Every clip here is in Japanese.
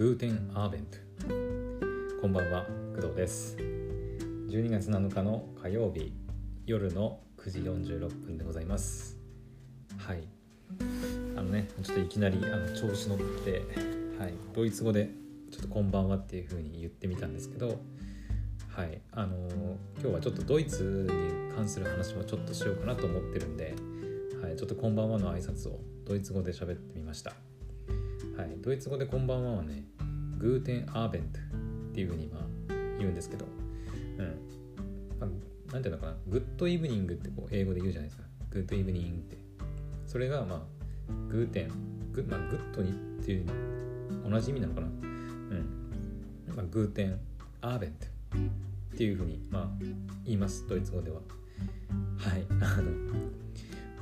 グーテンアーベント。こんばんは工藤です。12月7日の火曜日夜の9時46分でございます。はい。あのねちょっといきなりあの調子乗ってはい。ドイツ語でちょっとこんばんはっていう風に言ってみたんですけどはい。あのー、今日はちょっとドイツに関する話もちょっとしようかなと思ってるんではい、ちょっとこんばんはの挨拶をドイツ語で喋ってみました。はい、ドイツ語でこんばんははね、 Guten Abend っていうふうにまあ言うんですけど、うん。まあ、なんていうのかな、 good evening ってこう英語で言うじゃないですか。 Good evening って。それがまあ、 guten、グ,、まあ、 good にっていう同じ意味なのかな。うん。まあ、 Guten Abend っていうふうにまあ言います、ドイツ語では。はい。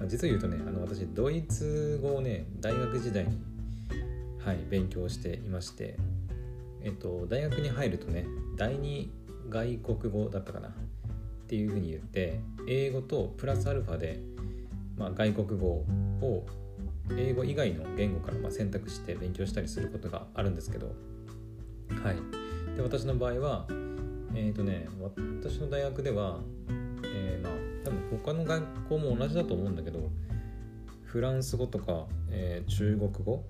あの実を言うとねあの私ドイツ語をね大学時代に、はい、勉強していましてえっと大学に入るとね第二外国語だったかなっていうふうに言って英語とプラスアルファで、まあ、外国語を英語以外の言語からま選択して勉強したりすることがあるんですけどはい。で私の場合はえっ、ー、とね私の大学では、えー、まあ多分他の学校も同じだと思うんだけどフランス語とか、えー、中国語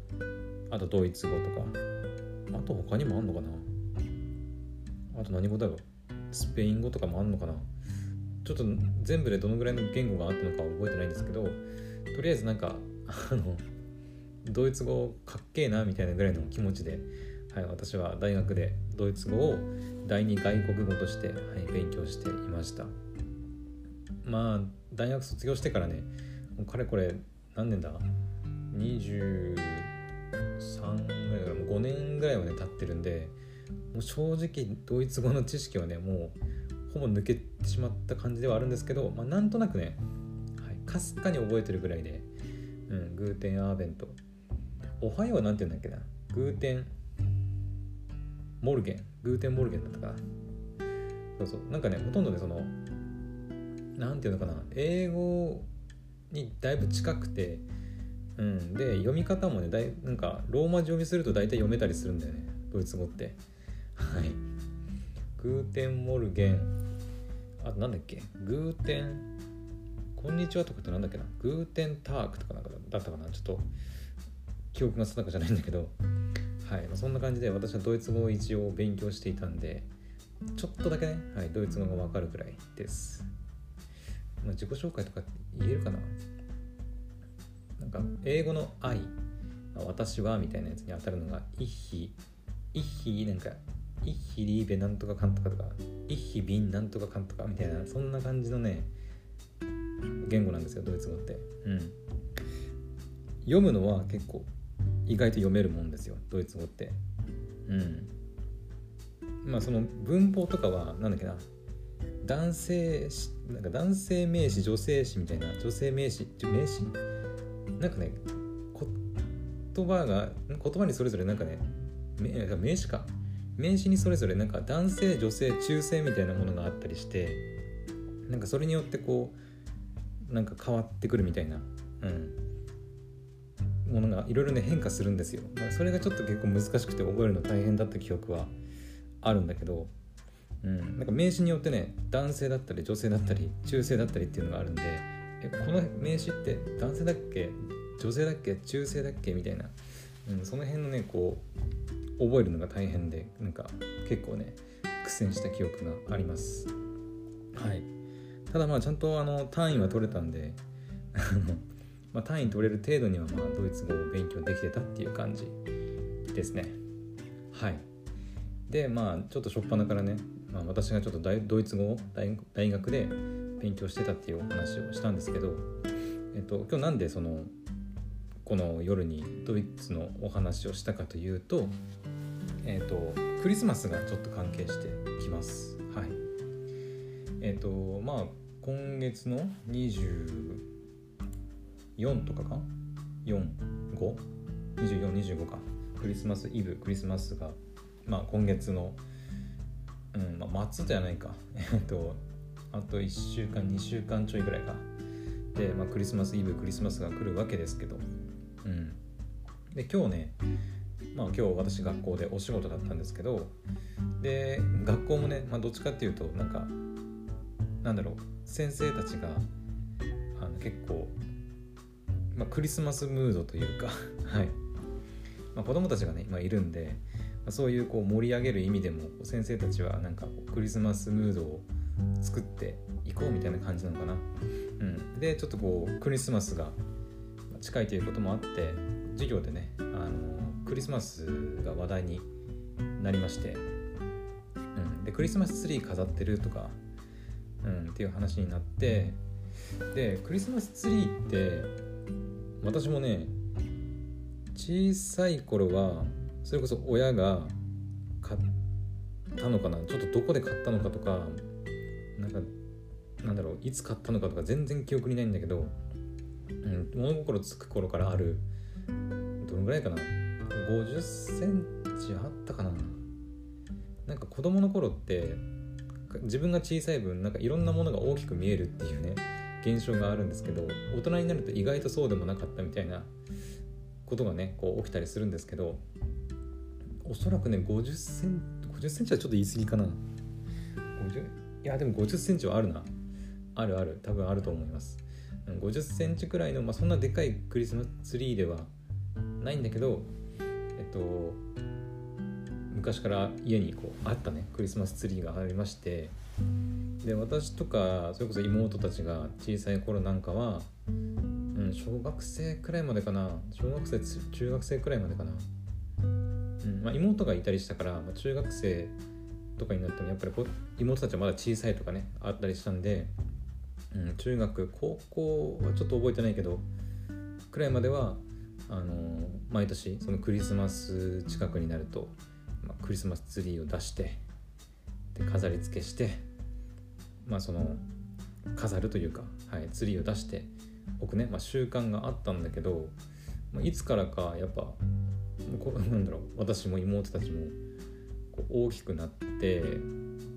あとドイツ語とかあと他にもあんのかな？あと何語だろう？スペイン語とかもあんのかな？ちょっと全部でどのぐらいの言語があったのか覚えてないんですけどとりあえずなんかあのドイツ語かっけえなみたいなぐらいの気持ちで、はい、私は大学でドイツ語を第二外国語として、はい、勉強していました。まあ大学卒業してからねもうかれこれ何年だ？20 3ぐらいからもう5年ぐらいはね経ってるんでもう正直ドイツ語の知識はねもうほぼ抜けてしまった感じではあるんですけど、まあ、なんとなくねかす、はい、かに覚えてるぐらいで、うん、 Guten Abend。おはようは何て言うんだっけな Guten Morgen、Guten Morgen だったかな。そうそうなんかねほとんどねその何て言うのかな英語にだいぶ近くて、うん、で読み方もねだいなんかローマ字読みすると大体読めたりするんだよね。ドイツ語って。はい。 Guten Morgen。あとなんだっけ？ Guten。こんにちはとかってなんだっけな？グーテンタークとかなんかだったかな？ちょっと記憶が定かじゃないんだけど。はい、まあ、そんな感じで私はドイツ語を一応勉強していたんでちょっとだけね、はい、ドイツ語がわかるくらいです。まあ、自己紹介とか言えるかな？なんか英語の愛私はみたいなやつに当たるのがイッヒイッヒなんかイッヒリーベなんとかかんとかとかイッヒビンなんとかかんとかみたいなそんな感じのね言語なんですよドイツ語って。うん。読むのは結構意外と読めるもんですよドイツ語って。うん。まあその文法とかはなんだっけな男性なんか男性名詞女性詞みたいな女性名詞名詞なんかね言葉が言葉にそれぞれなんかね名詞か。名詞にそれぞれなんか男性女性中性みたいなものがあったりしてなんかそれによってこうなんか変わってくるみたいな、うん、ものがいろいろね変化するんですよ、ま、それがちょっと結構難しくて覚えるの大変だった記憶はあるんだけどうん、なんか名詞によってね男性だったり女性だったり中性だったりっていうのがあるんでえこの名詞って男性だっけ？女性だっけ？中性だっけ？みたいな、うん、その辺のねこう覚えるのが大変でなんか結構ね苦戦した記憶があります。はい。ただまあちゃんとあの単位は取れたんでまあ、単位取れる程度にはまあドイツ語を勉強できてたっていう感じですね。はい。でまあちょっと初っ端からねまあ、私がちょっとドイツ語を大学で勉強してたっていうお話をしたんですけど、えっと、今日なんでそのこの夜にドイツのお話をしたかというと,、えっとクリスマスがちょっと関係してきます。はい。えっとまあ今月の24とかか ?4?5?2425 か。クリスマスイブクリスマスが、まあ、今月のうんまあ、末じゃないか えっとあと1週間2週間ちょいぐらいか。で、まあ、クリスマスイブクリスマスが来るわけですけど。うん。で今日ねまあ今日私学校でお仕事だったんですけど。で学校もね、まあ、どっちかっていうとなんかなんだろう先生たちがあの結構、まあ、クリスマスムードというか。はい、まあ、子供たちがね、まあ、いるんで、まあ、そういうこう盛り上げる意味でも先生たちはなんかクリスマスムードを作っていこうみたいな感じなのかな、うん、でちょっとこうクリスマスが近いということもあって授業でねあのクリスマスが話題になりまして、うん、でクリスマスツリー飾ってるとか、うん、っていう話になってでクリスマスツリーって私もね小さい頃はそれこそ親が買ったのかな。ちょっとどこで買ったのかとかなんかなんだろういつ買ったのかとか全然記憶にないんだけど、うん、物心つく頃からあるどのぐらいかな50センチあったかな。なんか子供の頃って自分が小さい分なんかいろんなものが大きく見えるっていうね現象があるんですけど大人になると意外とそうでもなかったみたいなことがねこう起きたりするんですけどおそらくね50センチ50センチはちょっと言い過ぎかな。50いやでも50センチはあるな。あるある。多分あると思います。50センチくらいの、まあ、そんなでかいクリスマスツリーではないんだけどえっと昔から家にこうあったね。クリスマスツリーがありまして。で私とかそれこそ妹たちが小さい頃なんかは、うん、小学生くらいまでかな。小学生中学生くらいまでかな、うんまあ、妹がいたりしたから、まあ、中学生とかになってもやっぱり妹たちはまだ小さいとかねあったりしたんで、うん、中学高校はちょっと覚えてないけどくらいまではあの毎年そのクリスマス近くになると、まあ、クリスマスツリーを出してで飾り付けしてまあその飾るというか、はい、ツリーを出しておくね、まあ、習慣があったんだけど、まあ、いつからかやっぱこなんだろう私も妹たちも大きくなって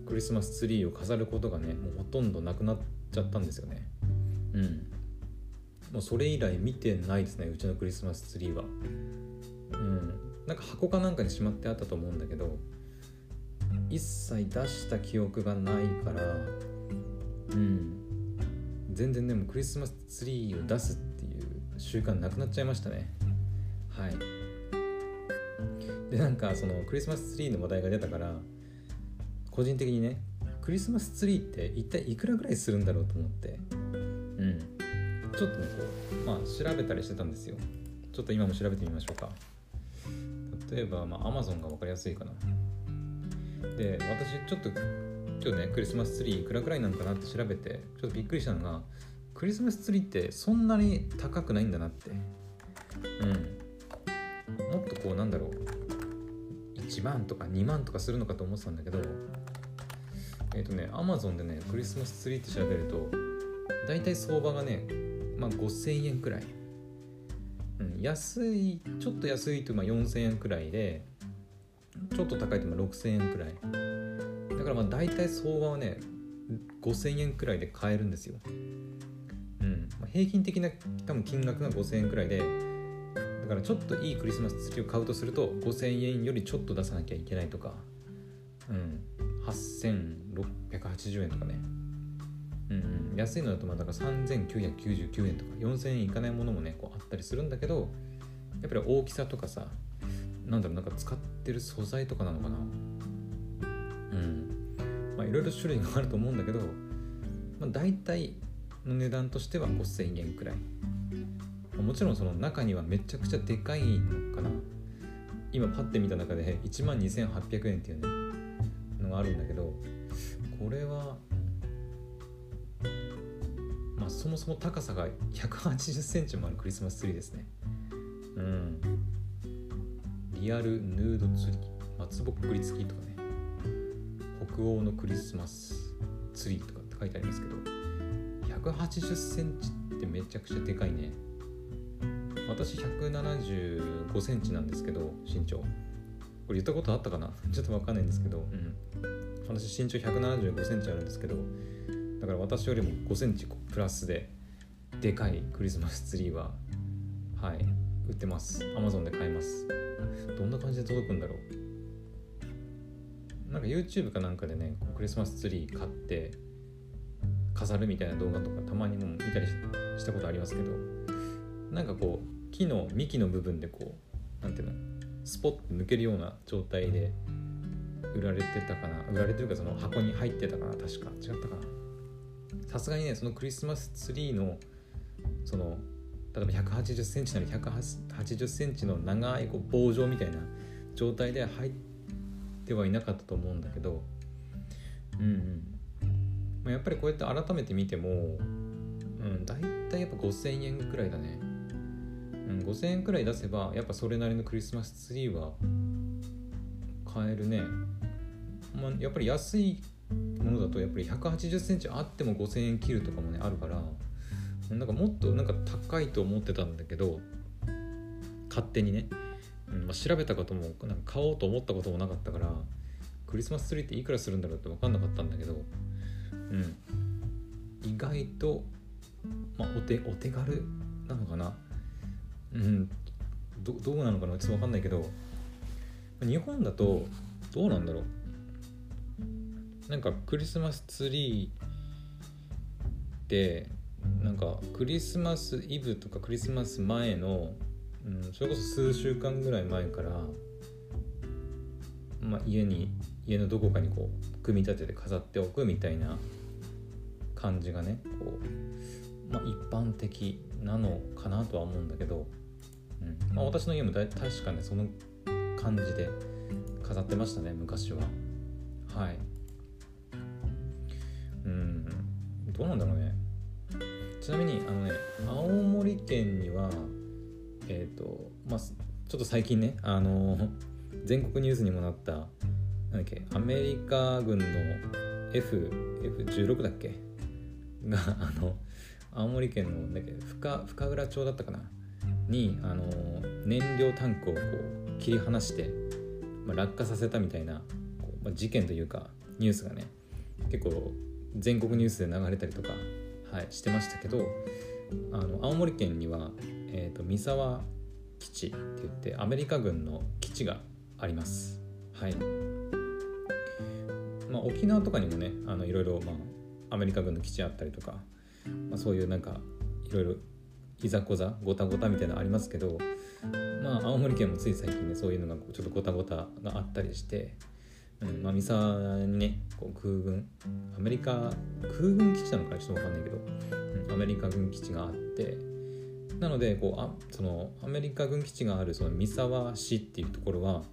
クリスマスツリーを飾ることがねもうほとんどなくなっちゃったんですよね。うん。もうそれ以来見てないですねうちのクリスマスツリーは。うん。なんか箱かなんかにしまってあったと思うんだけど一切出した記憶がないからうん。全然でもクリスマスツリーを出すっていう習慣なくなっちゃいましたね。はい。でなんかそのクリスマスツリーの話題が出たから個人的にねクリスマスツリーって一体いくらぐらいするんだろうと思って。うん。ちょっとねこうまあ調べたりしてたんですよ。ちょっと今も調べてみましょうか。例えばまあ Amazon が分かりやすいかな。で私ちょっと今日ねクリスマスツリーいくらくらいなのかなって調べてちょっとびっくりしたのがクリスマスツリーってそんなに高くないんだなって。うん。もっとこうなんだろう。1万とか2万とかするのかと思ってたんだけどえっ、ー、とね Amazon でねクリスマスツリーって調べると大体相場がねまあ5000円くらい、うん、安いちょっと安いとまあ4000円くらいでちょっと高いとまあ6000円くらい。だからまあ大体相場はね5000円くらいで買えるんですよ、うんまあ、平均的な多分金額が5000円くらいでからちょっといいクリスマスツリーを買うとすると5000円よりちょっと出さなきゃいけないとか、うん、8680円とかね、うん、安いのだとまあだから3999円とか。4000円いかないものもねこうあったりするんだけどやっぱり大きさとかさなんだろうなんか使ってる素材とかなのかな。うん。まあいろいろ種類があると思うんだけど、まあ、大体の値段としては5000円くらい、もちろんその中にはめちゃくちゃでかいのかな。今パッて見た中で1万2800円っていうねのがあるんだけどこれはまあそもそも高さが180センチもあるクリスマスツリーですね。うん。リアルヌードツリー。松ぼっくり付きとかね。北欧のクリスマスツリーとかって書いてありますけど180センチってめちゃくちゃでかいね。私175センチなんですけど身長。これ言ったことあったかな？ちょっとわかんないんですけど、うん、私身長175センチあるんですけどだから私よりも5センチプラスででかいクリスマスツリーははい売ってます。Amazon で買えます。どんな感じで届くんだろう？なんか YouTube かなんかでねクリスマスツリー買って飾るみたいな動画とかたまにも見たりしたことありますけどなんかこう木の幹の部分でこうなんていうの？スポッと抜けるような状態で売られてたかな。売られてるかその箱に入ってたかな。確か。違ったかな。さすがにねそのクリスマスツリーのその例えば1 8 0センチなり1 8 0センチの長いこう棒状みたいな状態で入ってはいなかったと思うんだけど。うんうん。まあ、やっぱりこうやって改めて見ても、うん、大体やっぱ5000円くらいだね、5000円くらい出せばやっぱそれなりのクリスマスツリーは買えるね、まあ、やっぱり安いものだとやっぱり1 8 0センチあっても5000円切るとかもねあるからなんかもっとなんか高いと思ってたんだけど勝手にね、うんまあ、調べたこともなんか買おうと思ったこともなかったからクリスマスツリーっていくらするんだろうって分かんなかったんだけどうん。意外と、まあ、お手お手軽なのかな。うん。どどうなのかな？ちょっと分かんないけど日本だとどうなんだろう？なんかクリスマスツリーでなんかクリスマスイブとかクリスマス前の、うん、それこそ数週間ぐらい前から、まあ、家に家のどこかにこう組み立てて飾っておくみたいな感じがねこう、まあ、一般的なのかなとは思うんだけど、うん。まあ、私の家もだ確かねその感じで飾ってましたね昔は。はい。うん。どうなんだろうね。ちなみにあのね青森県にはえっ、ー、とまあちょっと最近ねあの全国ニュースにもなったなんだっけアメリカ軍の F F16 だっけ？があの青森県のだっけ深深浦町だったかな？にあの燃料タンクをこう切り離して、まあ、落下させたみたいなこう、まあ、事件というかニュースがね結構全国ニュースで流れたりとか、はい、してましたけどあの青森県には、えーと、三沢基地って言ってアメリカ軍の基地があります。はいまあ、沖縄とかにもねあのいろいろ、まあ、アメリカ軍の基地あったりとか、まあ、そういうなんかいろいろいざこざごたごたみたいなのありますけどまあ青森県もつい最近ねそういうのがちょっとごたごたがあったりして、うんまあ、三沢にねこう空軍アメリカ空軍基地なのかちょっと分かんないけど、うん、アメリカ軍基地があってなのでこうあそのアメリカ軍基地があるその三沢市っていうところは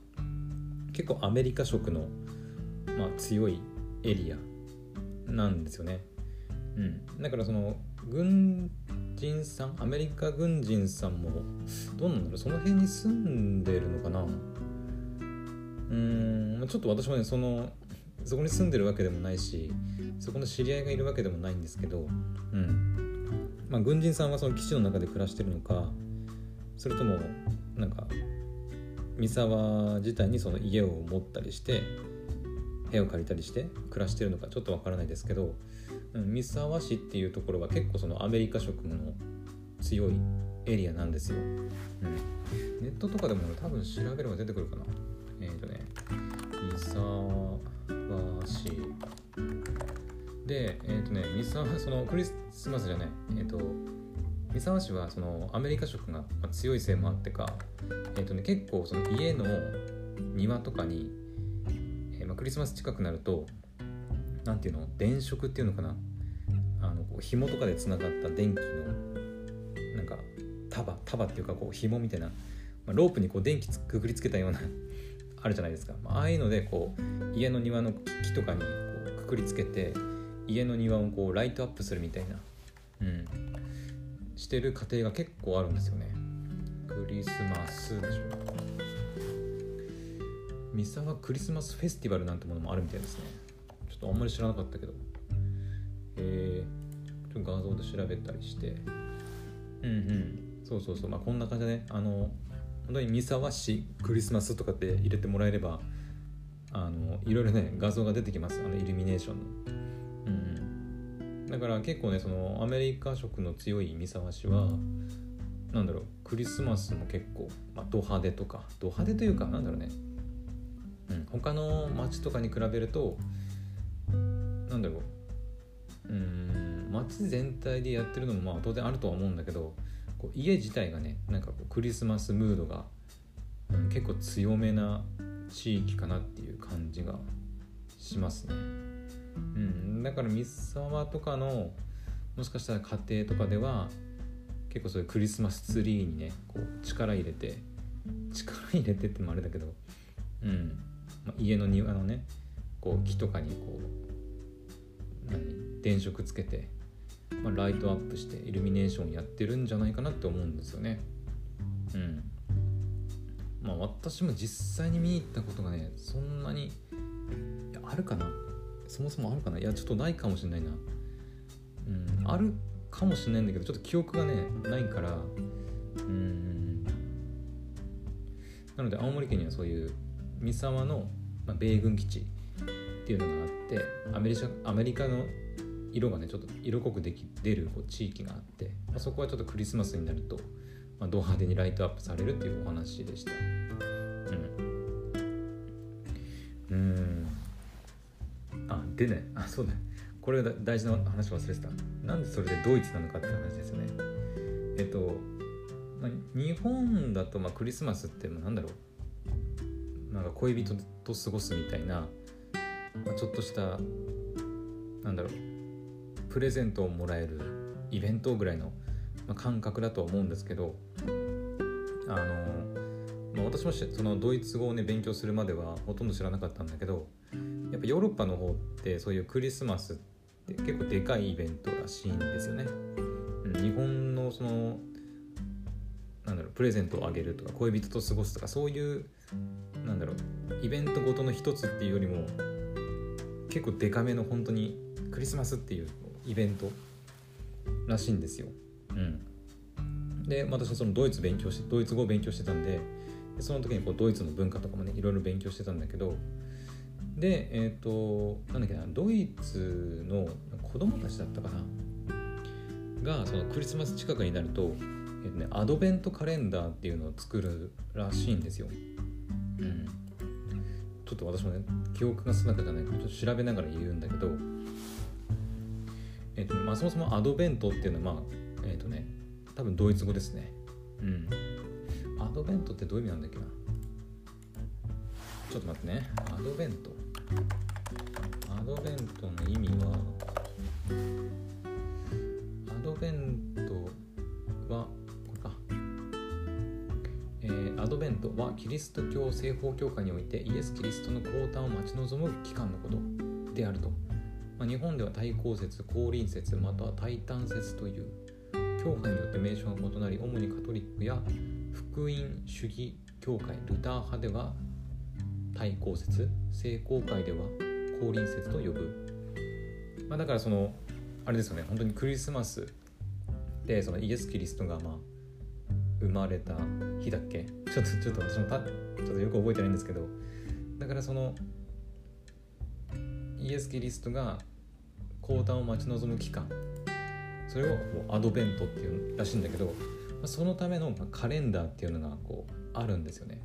結構アメリカ色の、まあ、強いエリアなんですよね。うん、だからその軍人さんアメリカ軍人さんもどうなんだろうその辺に住んでるのかな？うんちょっと私もねそのそこに住んでるわけでもないしそこの知り合いがいるわけでもないんですけど、うん。まあ、軍人さんはその基地の中で暮らしてるのかそれともなんか三沢自体にその家を持ったりして部屋を借りたりして暮らしてるのかちょっとわからないですけど、三沢市っていうところは結構そのアメリカ色の強いエリアなんですよ、うん、ネットとかでも多分調べれば出てくるかな。えっ、ー、とね三沢市でえっ、ー、とね三沢 そのクリスマスじゃない。えっ、ー、と三沢市はそのアメリカ色が強いせいもあってか、えーとね、結構その家の庭とかに、クリスマス近くなると何ていうの？電飾っていうのかな？あのこう紐とかでつながった電気のなんか束束っていうかこう紐みたいな、まあ、ロープにこう電気くくりつけたような あるじゃないですか、まああいうのでこう家の庭の木とかにこうくくりつけて家の庭をこうライトアップするみたいな、うん、してる家庭が結構あるんですよね。クリスマスでしょ。三沢クリスマスフェスティバルなんてものもあるみたいですね。ちょっとあんまり知らなかったけど。えー、ちょっと画像で調べたりして。うんうん。そうそうそう。まあこんな感じでね。あの本当に三沢市クリスマスとかって入れてもらえればあのいろいろね画像が出てきます。あのイルミネーションの。うんだから結構ねそのアメリカ色の強い三沢市はなんだろうクリスマスも結構、まあ、ド派手とか。ド派手というかなんだろうね、うん、他の街とかに比べるとなんだろう。うん街全体でやってるのもまあ当然あるとは思うんだけどこう家自体がねなんかこうクリスマスムードが、うん、結構強めな地域かなっていう感じがしますね。うん、だから三沢とかのもしかしたら家庭とかでは結構そういうクリスマスツリーにねこう力入れて力入れてってもあれだけど、うん。まあ、家の庭のねこう木とかにこう何電飾つけて、まあ、ライトアップしてイルミネーションやってるんじゃないかなって思うんですよね。うん。まあ私も実際に見に行ったことがねそんなにあるかな。そもそもあるかな。いやちょっとないかもしれないな。うんあるかもしれないんだけどちょっと記憶がねないから。うん。なので青森県にはそういう三沢の、まあ、米軍基地っていうのがあってアメリカアメリカの色がねちょっと色濃くでき出るこう地域があって、まあ、そこはちょっとクリスマスになると、まあ、ド派手にライトアップされるっていうお話でした。うん。うん。あでねあそうだ。これが大事な話忘れてた。なんでそれでドイツなのかって話ですよね。えっと、まあ、日本だとまあクリスマスってなんだろう。なんか恋人と過ごすみたいな、まあ、ちょっとしたなんだろうプレゼントをもらえるイベントぐらいの、まあ、感覚だとは思うんですけどあの、まあ、私もそのドイツ語をね勉強するまではほとんど知らなかったんだけどやっぱヨーロッパの方ってそういうクリスマスって結構でかいイベントらしいんですよね。日本のそのなんだろうプレゼントをあげるとか恋人と過ごすとかそういうなんだろうイベントごとの一つっていうよりも結構デカめの本当にクリスマスっていうイベントらしいんですよ。うん、で私はそのドイツ勉強してドイツ語を勉強してたんでその時にこうドイツの文化とかもねいろいろ勉強してたんだけどでえっ、ー、となんだっけなドイツの子供たちだったかながそのクリスマス近くになると、えーとね、アドベントカレンダーっていうのを作るらしいんですよ。うん、ちょっと私もね記憶が定かじゃないからちょっと調べながら言うんだけど、えーとまあ、そもそもアドベントっていうのはまあえっ、ー、とね多分ドイツ語ですね。うん。アドベントってどういう意味なんだっけな？ちょっと待ってね。アドベント。アドベントの意味はアドベンドベントはキリスト教西方教会においてイエス・キリストの降誕を待ち望む期間のことであると、まあ、日本では対抗説降臨説または大胆説という教派によって名称が異なり主にカトリックや福音主義教会ルター派では対抗説聖公会では降臨説と呼ぶ、まあ、だからそのあれですよね本当にクリスマスでそのイエス・キリストがまあ生まれた日だっけ？ちょっとちょっと私もたちょっとよく覚えてないんですけど。だからそのイエス・キリストが降誕を待ち望む期間。それをアドベントっていうらしいんだけどそのためのカレンダーっていうのがこうあるんですよね。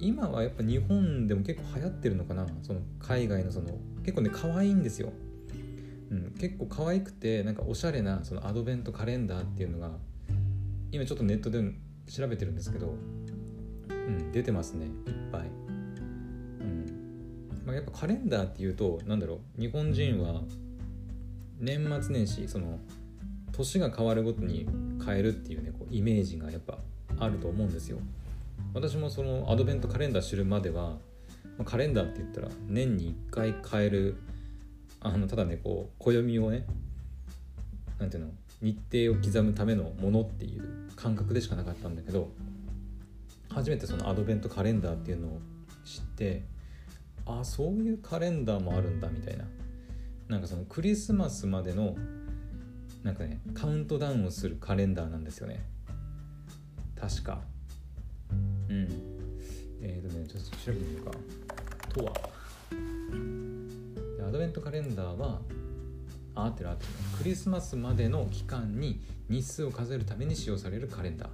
今はやっぱ日本でも結構流行ってるのかな？その海外のその結構ね可愛いんですよ、うん、結構可愛くてなんかおしゃれなそのアドベントカレンダーっていうのが今ちょっとネットで調べてるんですけど、うん、出てますねいっぱい、うん。まあ、やっぱカレンダーっていうと何だろう日本人は年末年始その年が変わるごとに変えるっていうねこうイメージがやっぱあると思うんですよ。私もそのアドベントカレンダー知るまではカレンダーって言ったら年に1回変えるあのただねこう暦をねなんていうの日程を刻むためのものっていう感覚でしかなかったんだけど初めてそのアドベントカレンダーっていうのを知ってああそういうカレンダーもあるんだみたいな。なんかそのクリスマスまでのなんかねカウントダウンをするカレンダーなんですよね。確か。うん。えっ、ー、とねちょっと調べてみようか。とは。アドベントカレンダーはあってるあってる。クリスマスまでの期間に日数を数えるために使用されるカレンダー。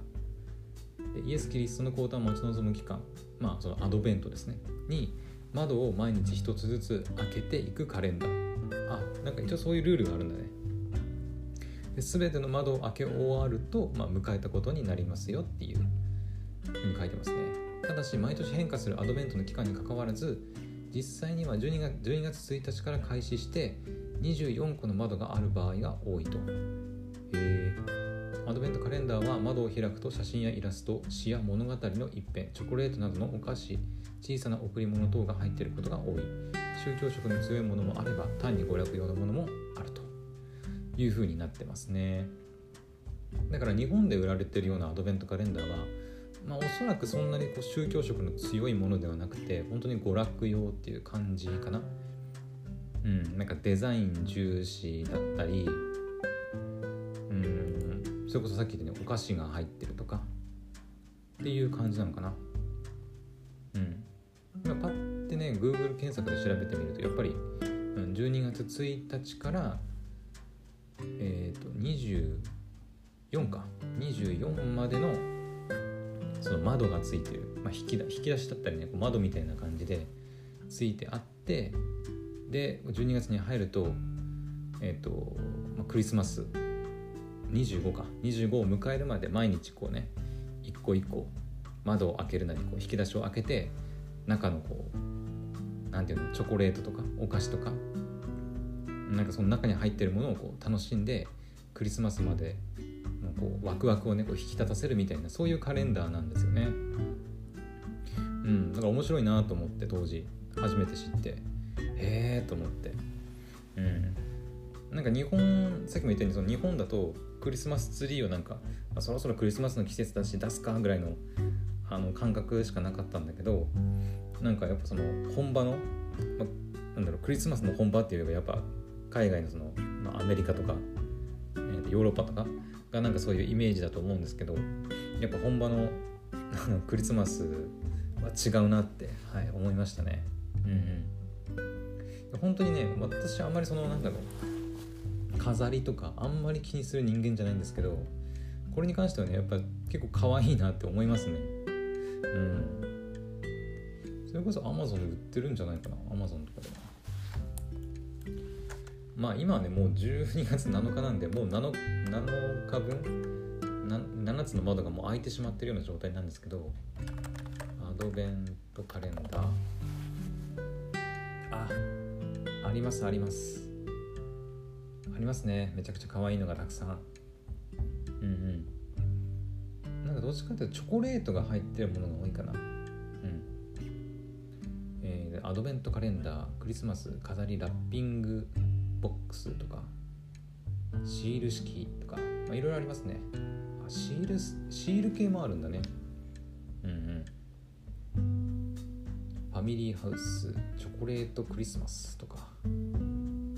イエス・キリストの降誕を待ち望む期間。まあそのアドベントですね。に窓を毎日一つずつ開けていくカレンダー。あなんか一応そういうルールがあるんだね。で全ての窓を開け終わると、まあ、迎えたことになりますよっていうふうに書いてますね。ただし毎年変化するアドベントの期間にかかわらず実際には12月 ,12 月1日から開始して24個の窓がある場合が多いと。へえアドベントカレンダーは窓を開くと写真やイラスト詩や物語の一編チョコレートなどのお菓子小さな贈り物等が入っていることが多い。宗教色の強いものもあれば単に娯楽用のものもあると。いうふうになってますね。だから日本で売られてるようなアドベントカレンダーはまあ、おそらくそんなにこう宗教色の強いものではなくて本当に娯楽用っていう感じかな。うんなんかデザイン重視だったりうんそれこそさっき言ったようにお菓子が入ってるとかっていう感じなのかな。うん。今パッてね Google 検索で調べてみるとやっぱり12月1日からえっ、ー、と24か。24までのその窓がついてる、まあ、引き引き出しだったりね窓みたいな感じでついてあってで12月に入るとえっ、ー、と、まあ、クリスマス25か。25を迎えるまで毎日こうね一個一個窓を開けるなりこう引き出しを開けて中のこうなんていうのチョコレートとかお菓子とかなんかその中に入ってるものをこう楽しんでクリスマスまでこうワクワクをねこう引き立たせるみたいなそういうカレンダーなんですよね。うん、だから面白いなと思って当時初めて知ってへえと思って。うん、なんか日本さっきも言ったようにその日本だとクリスマスツリーをなんか、まあ、そろそろクリスマスの季節だし出すかぐらいのあの感覚しかなかったんだけどなんかやっぱその本場の、まあ、なんだろうクリスマスの本場っていうよりはやっぱ海外のその、まあ、アメリカとか、えー、ヨーロッパとかがなんかそういうイメージだと思うんですけどやっぱ本場のクリスマスは違うなって、はい、思いましたね。うんうん、本当にね私あんまりそのなんだろう飾りとかあんまり気にする人間じゃないんですけどこれに関してはねやっぱ結構可愛いなって思いますね。うん。それこそ Amazon で売ってるんじゃないかな Amazon とかでも。まあ今はねもう12月7日なんでもう 7, 7日分？7, つの窓がもう開いてしまってるような状態なんですけどアドベントカレンダー。あありますあります。ありますね。めちゃくちゃ可愛いのがたくさん。うんうん。なんかどっちかっていうとチョコレートが入ってるものが多いかな。うん。えー、アドベントカレンダークリスマス飾りラッピングボックスとかシール式とかまあいろいろありますね。あシールシール系もあるんだね。うんうん。ファミリーハウスチョコレートクリスマスとか。うん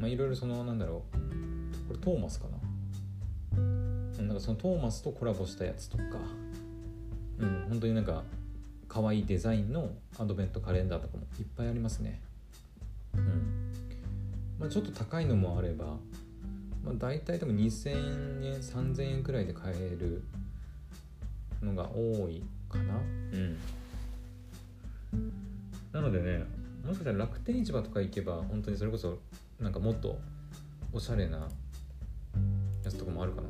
まあいろいろそのなんだろう。これトーマスかな。なんかそのトーマスとコラボしたやつとか。うん本当になんか可愛いデザインのアドベントカレンダーとかもいっぱいありますね。まあ、ちょっと高いのもあれば、まあ、大体でも2000円3000円くらいで買えるのが多いかな。うん。なのでねもしかしたら楽天市場とか行けば本当にそれこそなんかもっとおしゃれなやつとかもあるかな。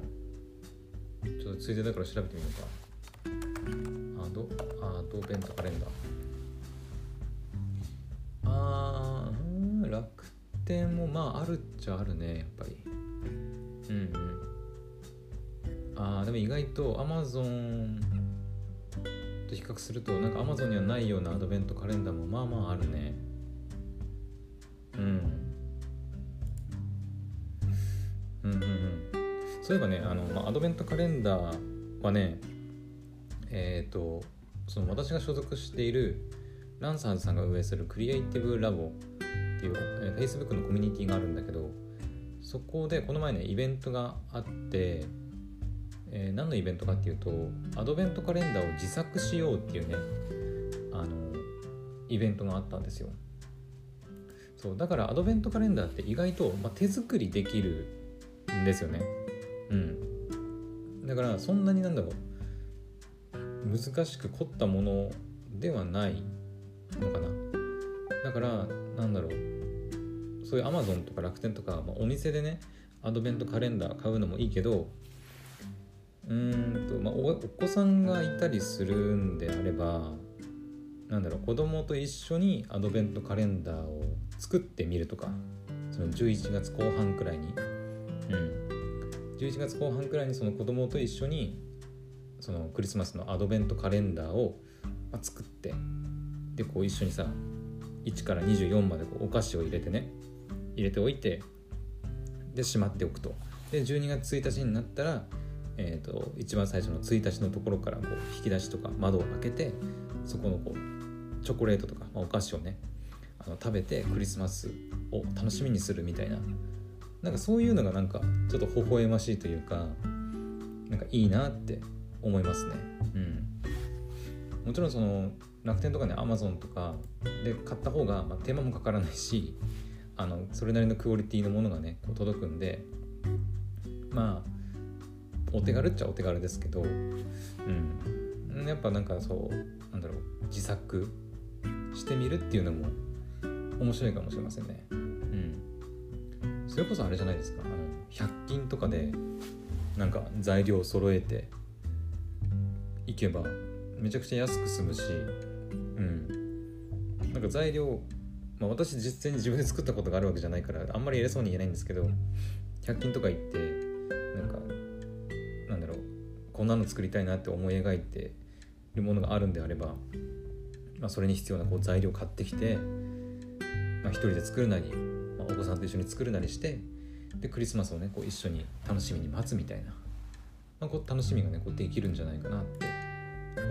ちょっとついでだから調べてみようか。アドアドベントカレンダー。あー楽点もまああるっちゃあるねやっぱり。うんうん。ああでも意外と Amazon と比較するとなんか Amazon にはないようなアドベントカレンダーもまあまああるね。うん。うんうんうん。そういえばねあの、まあ、アドベントカレンダーはねえっ、ー、とその私が所属しているランサーズさんが運営するクリエイティブラボっていう、えー、Facebook のコミュニティがあるんだけどそこでこの前ねイベントがあって、えー、何のイベントかっていうとアドベントカレンダーを自作しようっていうねあのイベントがあったんですよ。そうだからアドベントカレンダーって意外と、まあ、手作りできるんですよね。うん。だからそんなになんだろう難しく凝ったものではないのかな。だからなんだろう。そういう Amazon とか楽天とか、まあ、お店でねアドベントカレンダー買うのもいいけどうーんと、まあ、おお子さんがいたりするんであればなんだろう子供と一緒にアドベントカレンダーを作ってみるとかその11月後半くらいに。うん。11月後半くらいにその子供と一緒にそのクリスマスのアドベントカレンダーを作ってでこう一緒にさ1から24までこうお菓子を入れてね入れておいてでしまっておくと。で12月1日になったら、えーと、一番最初の1日のところからこう引き出しとか窓を開けてそこのこうチョコレートとか、まあ、お菓子をねあの食べてクリスマスを楽しみにするみたいな。なんかそういうのがなんかちょっと微笑ましいというかなんかいいなって思いますね。うん。もちろんその楽天とかねアマゾンとかで買った方が、まあ、手間もかからないしあのそれなりのクオリティのものがねこう届くんでまあお手軽っちゃお手軽ですけどうん。やっぱなんかそうなんだろう自作してみるっていうのも面白いかもしれませんね。うん。それこそあれじゃないですかあの100均とかでなんか材料を揃えていけばめちゃくちゃ安く済むしうん。なんか材料まあ私実際に自分で作ったことがあるわけじゃないからあんまり偉そうに言えないんですけど100均とか行ってなんかなんだろうこんなの作りたいなって思い描いてるものがあるんであれば、まあ、それに必要なこう材料を買ってきて、まあ、一人で作るなりまお子さんと一緒に作るなりしてでクリスマスをねこう一緒に楽しみに待つみたいな、まあ、こう楽しみがねこうできるんじゃないかなって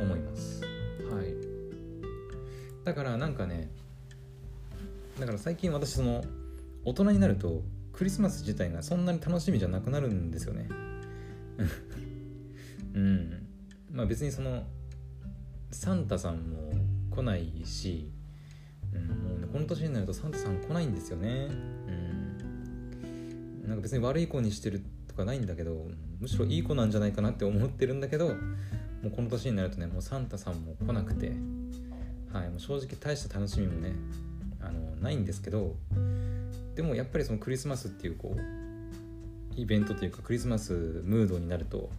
思います。だからなんかねだから最近私その大人になるとクリスマス自体がそんなに楽しみじゃなくなるんですよね。うん。まあ別にそのサンタさんも来ないしうん、もうねこの年になるとサンタさん来ないんですよね。うん。なんか別に悪い子にしてるとかないんだけどむしろいい子なんじゃないかなって思ってるんだけどもうこの年になるとねもうサンタさんも来なくて。はいもう正直大した楽しみもねあのないんですけどでもやっぱりそのクリスマスっていうこうイベントというかクリスマスムードになると、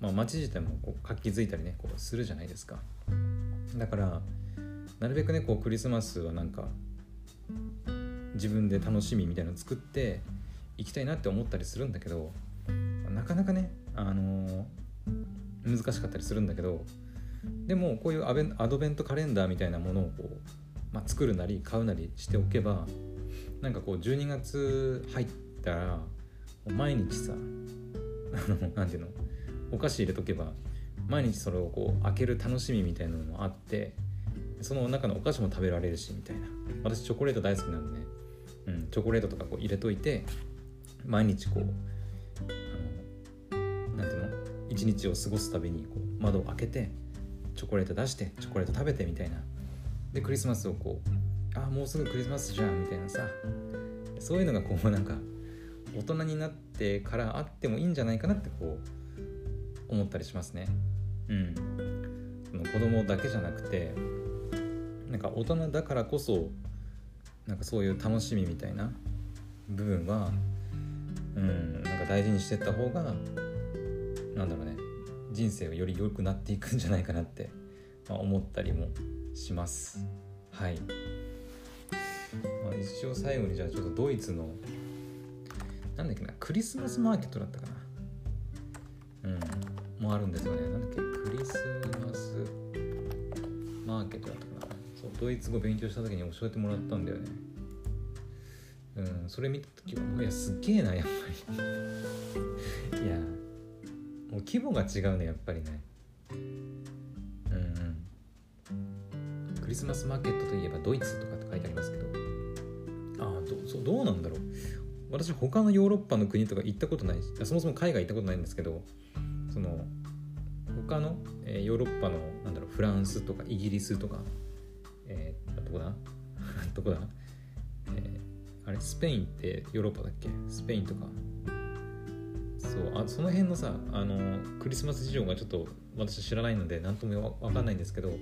まあ、街自体もこう活気づいたりねこうするじゃないですか。だからなるべくねこうクリスマスはなんか自分で楽しみみたいなのを作っていきたいなって思ったりするんだけどなかなかね、あのー、難しかったりするんだけどでもこういうアドベントカレンダーみたいなものをこう、まあ、作るなり買うなりしておけばなんかこう12月入ったら毎日さ何ていうのお菓子入れとけば毎日それをこう開ける楽しみみたいなのもあってその中のお菓子も食べられるしみたいな。私チョコレート大好きなんでね、うん、チョコレートとかこう入れといて毎日こうあのなんていうの一日を過ごすたびにこう窓を開けてチョコレート出してチョコレート食べてみたいな。でクリスマスをこうあもうすぐクリスマスじゃんみたいなさ。そういうのがこうなんか大人になってからあってもいいんじゃないかなってこう思ったりしますね。うん。その子供だけじゃなくてなんか大人だからこそなんかそういう楽しみみたいな部分はうんなんか大事にしてった方がなんだろうね。人生がより良くなっていくんじゃないかなって、まあ、思ったりもします。はい、まあ、一応最後にじゃあちょっとドイツのなんだっけなクリスマスマーケットだったかな。うん。もあるんですよね。なんだっけクリスマスマーケットだったかな。そうドイツ語勉強した時に教えてもらったんだよね。うん。それ見た時はいやすげえなやっぱり。いや。もう規模が違うねやっぱりね。うんうん。クリスマスマーケットといえばドイツとかって書いてありますけど。ああどそうどうなんだろう。私他のヨーロッパの国とか行ったことないそもそも海外行ったことないんですけどその他の、えー、ヨーロッパのなんだろうフランスとかイギリスとかえー、どこだ？どこだ、えー、あれ？スペインってヨーロッパだっけ？スペインとかそうあその辺のさあのクリスマス事情がちょっと私知らないので何とも分かんないんですけど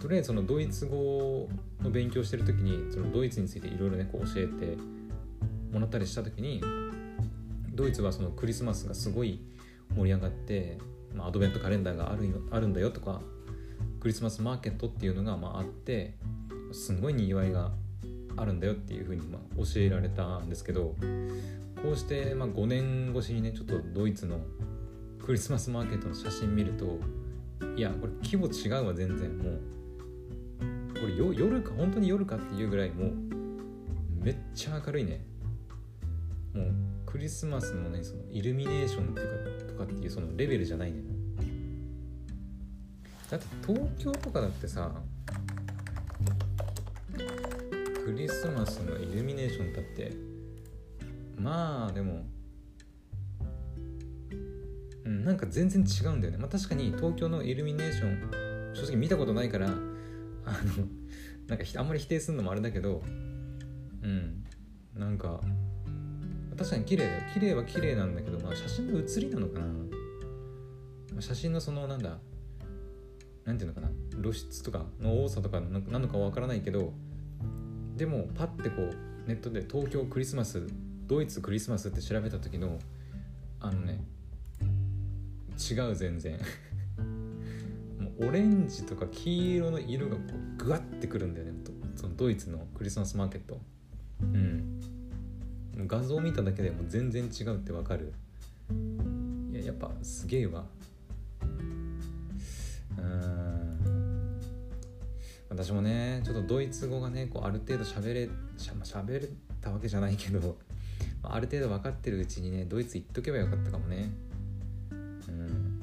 とりあえずそのドイツ語の勉強してる時にそのドイツについていろいろねこう教えてもらったりした時にドイツはそのクリスマスがすごい盛り上がって、まあ、アドベントカレンダーがあるあるんだよとかクリスマスマーケットっていうのがまああってすごいにぎわいがあるんだよっていうふうにまあ教えられたんですけどこうしてまあ5年越しにねちょっとドイツのクリスマスマーケットの写真見るといやこれ規模違うわ全然。もうこれ夜か本当に夜かっていうぐらいもうめっちゃ明るいね。もうクリスマスのねそのイルミネーションっていうかとかっていうそのレベルじゃないね。だって東京とかだってさクリスマスのイルミネーションだってまあでも。うんなんか全然違うんだよね。まあ確かに東京のイルミネーション正直見たことないからあのなんかあんまり否定するのもあれだけどうん。なんか確かに綺麗だよ。綺麗は綺麗なんだけど、まあ、写真の写りなのかな、まあ、写真のそのなんだなんていうのかな。露出とかの多さとかなのかわからないけどでもパッてこうネットで東京クリスマスドイツクリスマスって調べた時のあのね違う全然。もうオレンジとか黄色の色がこうグワッてくるんだよねそのドイツのクリスマスマーケット。うん。画像を見ただけでも全然違うってわかる。いややっぱすげえわ。うん。私もねちょっとドイツ語がねこうある程度喋れしゃ喋れたわけじゃないけど。ある程度分かってるうちにねドイツ行っとけばよかったかもね。うん。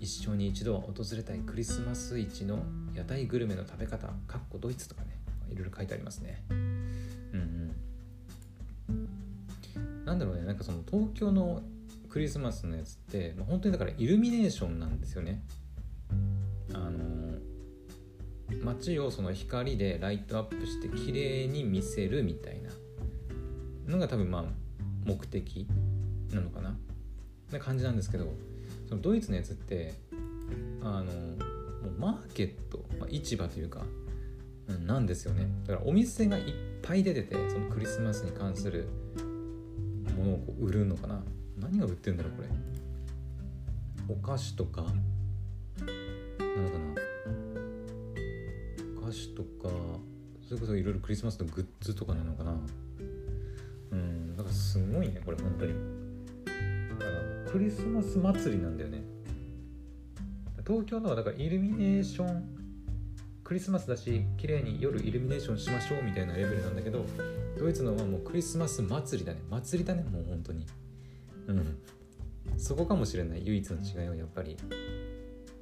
一生に一度訪れたいクリスマス市の屋台グルメの食べ方かっこドイツとかねいろいろ書いてありますね。うんうん。なんだろうねなんかその東京のクリスマスのやつって、まあ、本当にだからイルミネーションなんですよね。あの街をその光でライトアップして綺麗に見せるみたいなのが多分まあ目的なのかな？な感じなんですけどそのドイツのやつってあのもうマーケット、まあ、市場というか、うん、なんですよね。だからお店がいっぱい出ててそのクリスマスに関するものをこう売るのかな？何が売ってるんだろうこれ？お菓子とかなのかな？お菓子とかそれこそいろいろクリスマスのグッズとかなのかな？からすごいねこれ本当に。だからクリスマス祭りなんだよね。東京のはだからイルミネーションクリスマスだし綺麗に夜イルミネーションしましょうみたいなレベルなんだけどドイツのはもうクリスマス祭りだね。祭りだねもう本当に。うん。そこかもしれない唯一の違いはやっぱり、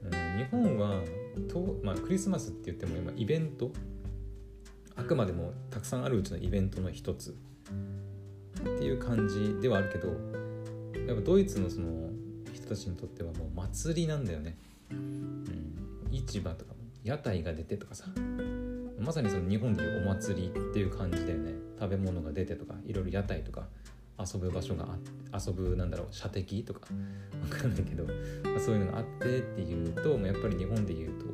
うん、日本はと、まあ、クリスマスって言っても今イベントあくまでもたくさんあるうちのイベントの一つ。っていう感じではあるけどやっぱドイツのその人たちにとってはもう祭りなんだよね、うん、市場とか屋台が出てとかさ。まさにその日本でいうお祭りっていう感じだよね。食べ物が出てとかいろいろ屋台とか遊ぶ場所があ遊ぶなんだろう射的とか。分かんないけど、まあ、そういうのがあってっていうと、まあ、やっぱり日本でいうと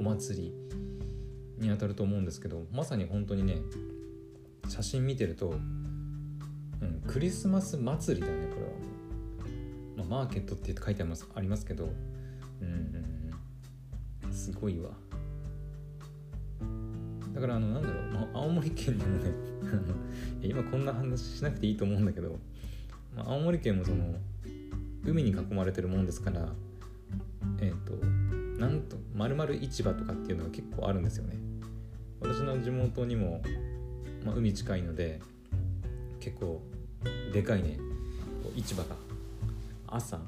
お祭りにあたると思うんですけどまさに本当にね写真見てると、うん、クリスマス祭りだよねこれは、まあ、マーケットって書いてありますありますけど。うんうんすごいわ。だからあのなんだろう、まあ、青森県にもね 今こんな話しなくていいと思うんだけど、まあ、青森県もその海に囲まれてるもんですからえっ、ー、となんと丸々市場とかっていうのが結構あるんですよね。私の地元にも、まあ、海近いので結構でかいね。市場が。朝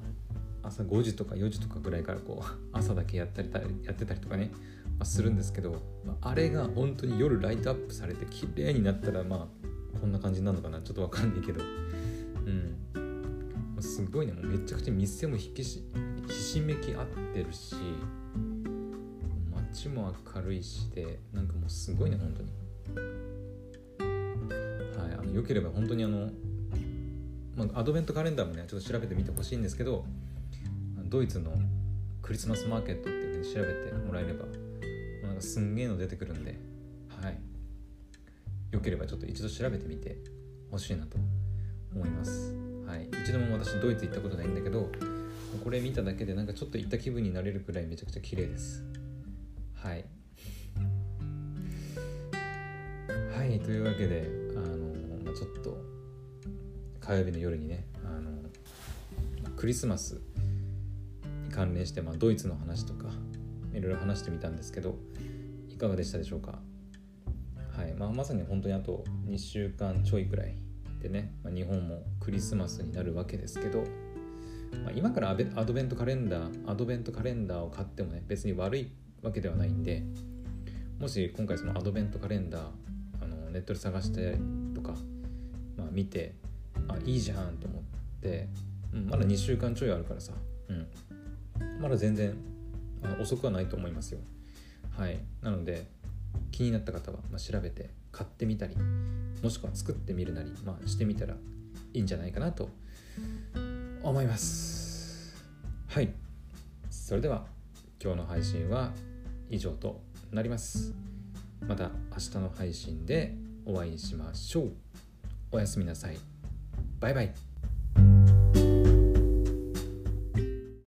朝5時とか4時とかぐらいからこう 朝だけやったりやってたりとかねまあ、するんですけどあれが本当に夜ライトアップされて綺麗になったらまあこんな感じなのかなちょっとわかんないけど。うん。すごいね。もうめちゃくちゃ店もひきしひしめき合ってるし街も明るいしでなんかもうすごいね本当に。はい。あのよければ本当にあのまあ、アドベントカレンダーもねちょっと調べてみてほしいんですけどドイツのクリスマスマーケットっていうふうに調べてもらえればなんかすんげえの出てくるんではい。よければちょっと一度調べてみてほしいなと思います。はい。一度も私ドイツ行ったことないんだけどこれ見ただけでなんかちょっと行った気分になれるくらいめちゃくちゃ綺麗です。はい。はい。というわけであの、まあ、ちょっと火曜日の夜にねあのクリスマスに関連して、まあ、ドイツの話とかいろいろ話してみたんですけどいかがでしたでしょうか？はい。まあ、まさに本当にあと2週間ちょいくらいでね、まあ、日本もクリスマスになるわけですけど、まあ、今からアドベントカレンダーアドベントカレンダーを買ってもね別に悪いわけではないんでもし今回そのアドベントカレンダーあのネットで探してとか、まあ、見てあいいじゃんと思って、うん、まだ2週間ちょいあるからさ、うん、まだ全然あ遅くはないと思いますよ。はい。なので気になった方は、まあ、調べて買ってみたりもしくは作ってみるなり、まあ、してみたらいいんじゃないかなと思います。はい。それでは今日の配信は以上となります。また明日の配信でお会いしましょう。おやすみなさいバイバイ